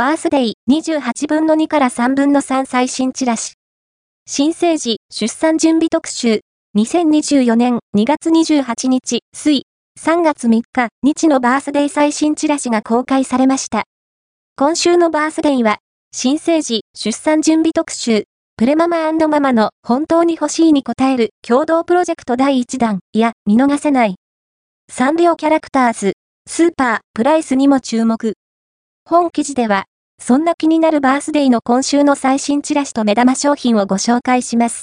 バースデイ28分の2から3分の3最新チラシ。新生児出産準備特集。2024年2月28日、水、3月3日、日のバースデイ最新チラシが公開されました。今週のバースデイは、新生児出産準備特集。プレママママの本当に欲しいに応える共同プロジェクト第1弾いや見逃せない。サンリオキャラクターズ、スーパー、プライスにも注目。本記事では、そんな気になるバースデイの今週の最新チラシと目玉商品をご紹介します。